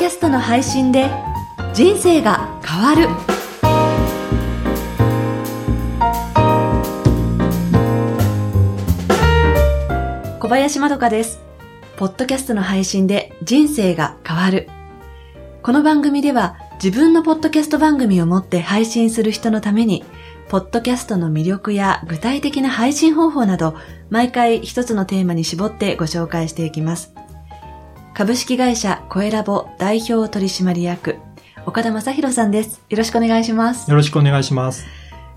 キャストの配信で人生が変わる。小林まどかです。ポッドキャストの配信で人生が変わる。この番組では自分のポッドキャスト番組を持って配信する人のためにポッドキャストの魅力や具体的な配信方法など毎回一つのテーマに絞ってご紹介していきます。株式会社コエラボ代表取締役岡田正宏さんですよろしくお願いしますよろしくお願いします。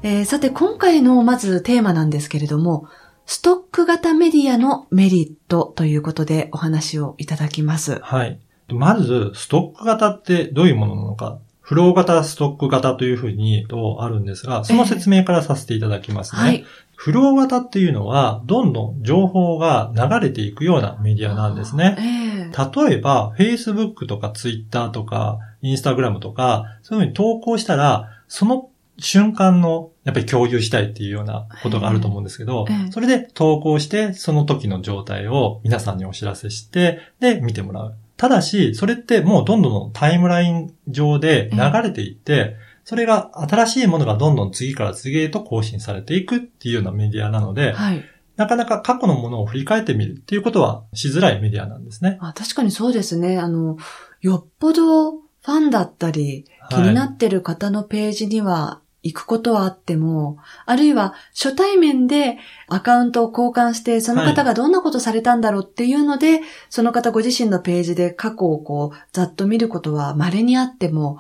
えーさて今回のまずテーマなんですけれども、ストック型メディアのメリットということでお話をいただきます。はい。まず、ストック型ってどういうものなのか。フロー型、ストック型というふうにとあるんですが、その説明からさせていただきますね。はい。フロー型っていうのは、どんどん情報が流れていくようなメディアなんですね。ええ例えば、Facebook とか Twitter とか Instagram とか、そういうふうに投稿したら、その瞬間の、やっぱり共有したいっていうようなことがあると思うんですけどええ、それで投稿して、その時の状態を皆さんにお知らせして、で、見てもらう。ただし、それってもうどんどんどんタイムライン上で流れていって、それが新しいものがどんどん次から次へと更新されていくっていうようなメディアなので、はい。なかなか過去のものを振り返ってみるっていうことはしづらいメディアなんですね。あ確かにそうですね。あの、よっぽどファンだったり、気になってる方のページには行くことはあっても、あるいは初対面でアカウントを交換して、その方がどんなことされたんだろうっていうので、その方ご自身のページで過去をこう、ざっと見ることは稀にあっても、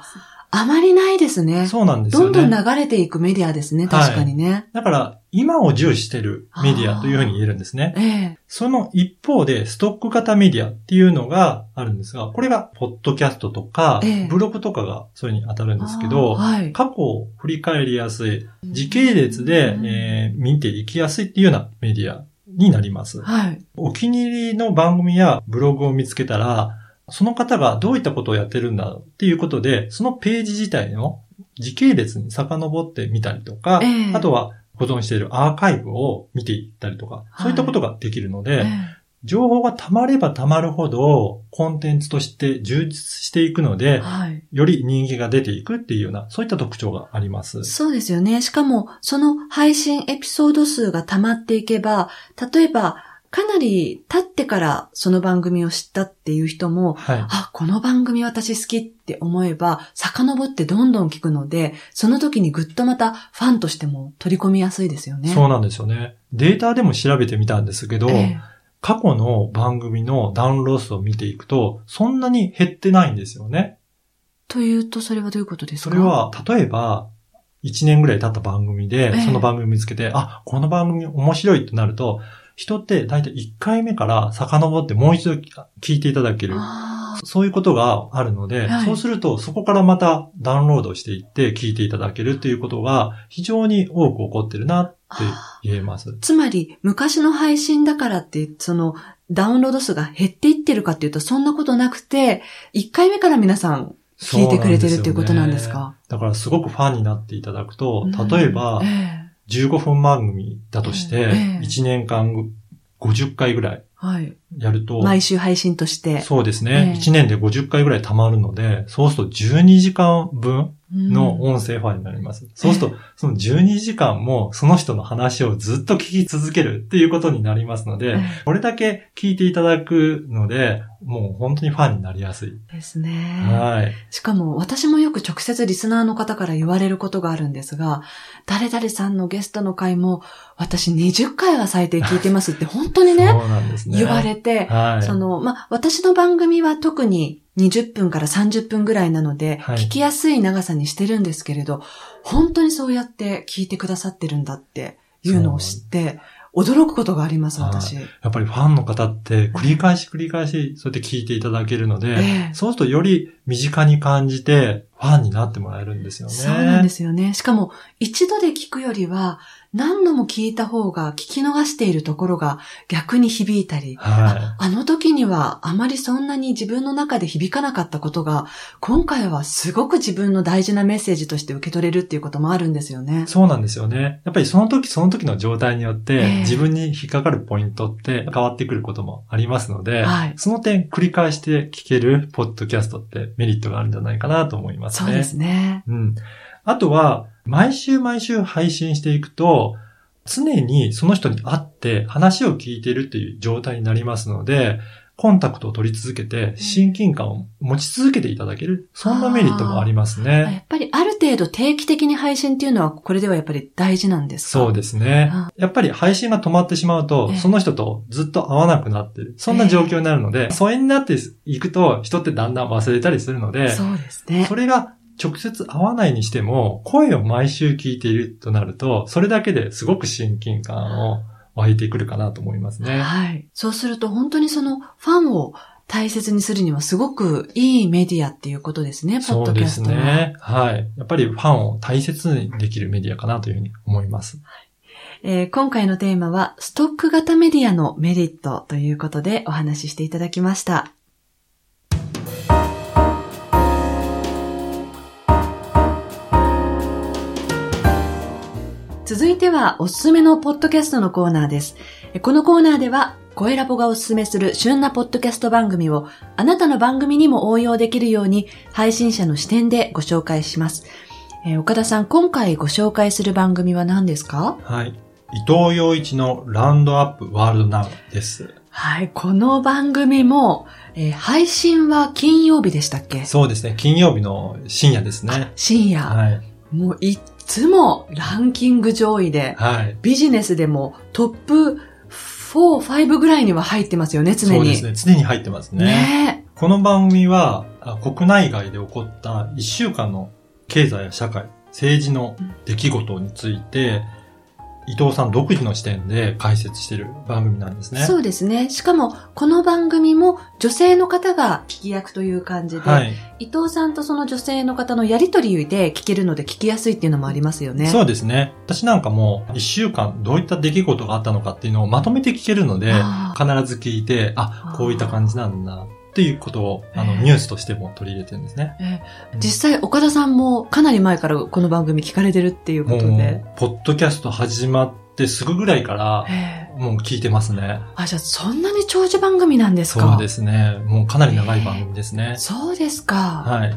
あまりないですね。そうなんですよね。どんどん流れていくメディアですね、確かにね。だから、今を重視してるメディアというふうに言えるんですね。ええその一方で、ストック型メディアっていうのがあるんですが、これが、ポッドキャストとかええ、ブログとかがそれに当たるんですけど、はい。過去を振り返りやすい、時系列で、うんえー見ていきやすいっていうようなメディアになります。はい。お気に入りの番組やブログを見つけたら、その方がどういったことをやってるんだろうっていうことで、そのページ自体の時系列に遡ってみたりとか、ええあとは保存しているアーカイブを見ていったりとか、そういったことができるので、ええ情報が溜まれば溜まるほど、コンテンツとして充実していくので、はい。より人気が出ていくっていうような、そういった特徴があります。そうですよね。しかも、その配信エピソード数が溜まっていけば、例えば、かなり経ってからその番組を知ったっていう人も、はい。あ、この番組私好きって思えば、遡ってどんどん聞くので、その時にぐっとまたファンとしても取り込みやすいですよね。そうなんですよね。データでも調べてみたんですけど、ええ過去の番組のダウンロード数を見ていくと、そんなに減ってないんですよね。というと、それはどういうことですか？それ、は、例えば、1年ぐらい経った番組でええ、その番組見つけて、あ、この番組面白いとなると、人って大体1回目から遡ってもう一度聞いていただける。あそういうことがあるので、はい。そうするとそこからまたダウンロードしていって聞いていただけるっていうことが非常に多く起こってるなって言えます。つまり、昔の配信だからって、その、ダウンロード数が減っていってるかっていうと、そんなことなくて、1回目から皆さん聞いてくれてるっていうことなんですか？だからすごくファンになっていただくと、うん。例えばええ15分番組だとしてええ、1年間50回ぐらいはい。やると、毎週配信として。そうですね、ええ1年で50回ぐらい溜まるので、そうすると12時間分のうん音声ファイルになります。そうすると、その12時間もその人の話をずっと聞き続けるっていうことになりますので、えこれだけ聞いていただくので、もう本当にファンになりやすい。えですね。はい。しかも、私もよく直接リスナーの方から言われることがあるんですが、誰々さんのゲストの回も、私20回は最低聞いてますって本当にね、そうなんですね。言われて、はい。その、まあ、私の番組は特に20分から30分ぐらいなので、はい聞きやすい長さにしてるんですけれど、本当にそうやって聞いてくださってるんだっていうのを知って、驚くことがあります、私。やっぱりファンの方って繰り返し繰り返しそうやって聞いていただけるので、ええそうするとより身近に感じてファンになってもらえるんですよね。そうなんですよね。しかも、一度で聞くよりは、何度も聞いた方が聞き逃しているところが逆に響いたり、はあの時にはあまりそんなに自分の中で響かなかったことが、今回はすごく自分の大事なメッセージとして受け取れるっていうこともあるんですよねい。。そうなんですよね。やっぱりその時その時の状態によって、ええ自分に引っかかるポイントって変わってくることもありますので、はいその点繰り返して聞けるポッドキャストってメリットがあるんじゃないかなと思いますね。そうですね。うん。あとは、毎週毎週配信していくと、常にその人に会って話を聞いているっていう状態になりますので、コンタクトを取り続けて親近感を持ち続けていただける、そんなメリットもありますやね。っぱりある程度定期的に配信っていうのはこれではやっぱり大事なんですか？そうですねあ。やっぱり配信が止まってしまうとええ、その人とずっと会わなくなってる。そんな状況になるので、疎遠になっていくと人ってだんだん忘れたりするので、そうですねそ。れが直接会わないにしても、声を毎週聞いているとなると、それだけですごく親近感を湧いてくるかなと思いますね。はい。そうすると本当にそのファンを大切にするにはすごくいいメディアっていうことですね、ポッそうですドキャストは。ね。はい。やっぱりファンを大切にできるメディアかなというふうに思います。えー今回のテーマは、ストック型メディアのメリットということでお話ししていただきました。続いては、おすすめのポッドキャストのコーナーです。えこのコーナーでは、声ラボがおすすめする旬なポッドキャスト番組を、あなたの番組にも応用できるように、配信者の視点でご紹介します。えー岡田さん、今回ご紹介する番組は何ですか？はい。伊藤洋一のラウンドアップワールドナウです。はい、この番組も、えー配信は金曜日でしたっけ？そうですね。金曜日の深夜ですね。深夜。はい。もういっつもランキング上位で、はい。ビジネスでもトップ4、5ぐらいには入ってますよね、常に。そうですね。常に入ってますね。ねこの番組は、あ国内外で起こった1週間の経済や社会、政治の出来事について、伊藤さん独自の視点で解説している番組なんですね。そうですね。しかも、この番組も女性の方が聞き役という感じで、はい。伊藤さんとその女性の方のやりとりで聞けるので聞きやすいっていうのもありますよね。そうですね。私なんかも1週間どういった出来事があったのかっていうのをまとめて聞けるので、あ必ず聞いて、あ、こういった感じなんだっていうことを、あの、ええニュースとしても取り入れてるんですね。えー実際、岡田さんもかなり前からこの番組聞かれてるっていうこともで。う、ポッドキャスト始まってすぐぐらいから、えーもう聞いてますね。あ、じゃあそんなに長寿番組なんですか？そうですね。もうかなり長い番組ですね。そうですか。はい。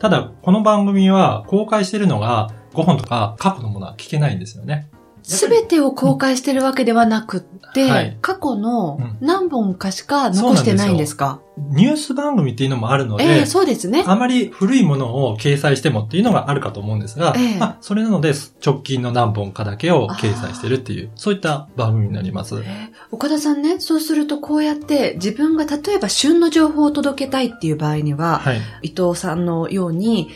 ただ、この番組は公開してるのが5本とか過去のものは聞けないんですよね。すべてを公開してるわけではなくって、はい。過去のうん。何本かしか残してないんですか？ニュース番組っていうのもあるので、ええそうですね。あまり古いものを掲載してもっていうのがあるかと思うんですが、ええ。まあ、それなので直近の何本かだけを掲載してるっていう、そういった番組になります。えー岡田さんね、そうするとこうやって自分が例えば旬の情報を届けたいっていう場合には、はい。伊藤さんのように、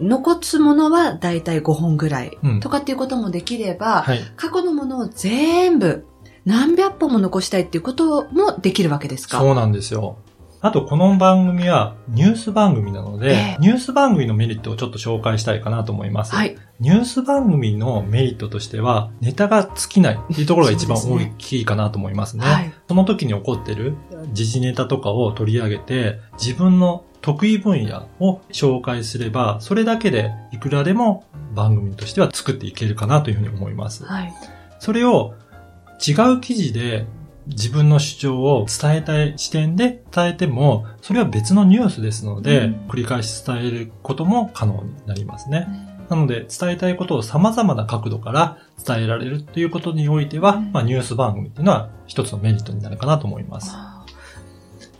残すものはだいたい5本ぐらいうんとかっていうこともできれば、はい。過去のものを全部何百本も残したいっていうこともできるわけですか？そうなんですよ。あと、この番組はニュース番組なので、ええニュース番組のメリットをちょっと紹介したいかなと思います。はい。ニュース番組のメリットとしては、ネタが尽きないっていうところが一番大きいかなと思いますね。はい。その時に起こってる時事ネタとかを取り上げて、自分の得意分野を紹介すれば、それだけでいくらでも番組としては作っていけるかなというふうに思います。はい。それを違う記事で自分の主張を伝えたい視点で伝えても、それは別のニュースですので、うん繰り返し伝えることも可能になりますね。なので、伝えたいことを様々な角度から伝えられるということにおいては、うんまあ、ニュース番組っていうのは一つのメリットになるかなと思います。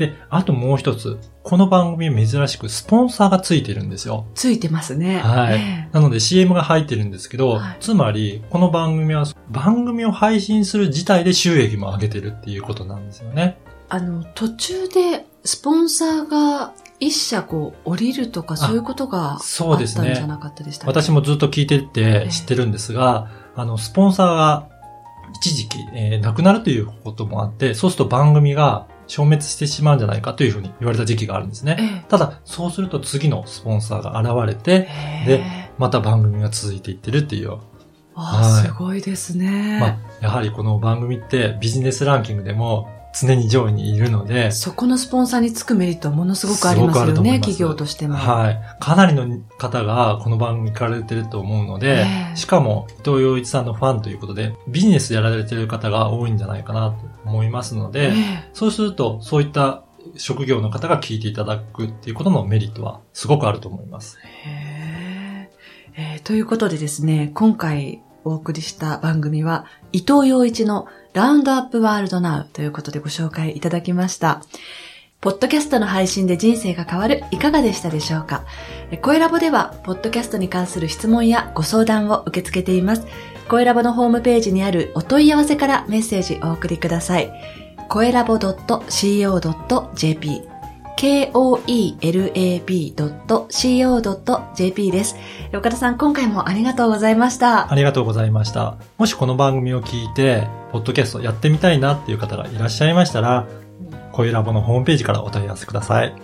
あで、あともう一つ、この番組珍しくスポンサーがついてるんですよ。ーついてますね。はいえなので CM が入ってるんですけど、はいつまり、この番組は番組を配信する自体で収益も上げてるっていうことなんですよね。えあの、途中でスポンサーが一社こう降りるとかそういうことがあったそうんですねじゃなかったでしたっけ？私もずっと聞いてて知ってるんですが、あの、スポンサーが一時期、えーなくなるということもあって、そうすると番組が消滅してしまうんじゃないかというふうに言われた時期があるんですね。えただ、そうすると次のスポンサーが現れて、えでまた番組が続いていってるっていうああ、すごいですね。まあ、やはりこの番組ってビジネスランキングでも常に上位にいるので、そこのスポンサーにつくメリットはものすごくありますよね、企業としても。はい。かなりの方がこの番組聞かれてると思うので、えー、しかも伊藤洋一さんのファンということで、ビジネスやられてる方が多いんじゃないかなと思いますので、えー、そうすると、そういった職業の方が聞いていただくっていうことのメリットはすごくあると思います。へえー、ということでですね、今回お送りした番組は、伊藤洋一のラウンドアップワールドナウということでご紹介いただきました。ポッドキャストの配信で人生が変わるいかがでしたでしょうか？声ラボでは、ポッドキャストに関する質問やご相談を受け付けています。声ラボのホームページにあるお問い合わせからメッセージお送りください。声ラボ .co.jp koelab.co.jp です。岡田さん、今回もありがとうございました。ありがとうございました。もしこの番組を聞いて、ポッドキャストやってみたいなっていう方がいらっしゃいましたら、声ラボのホームページからお問い合わせください。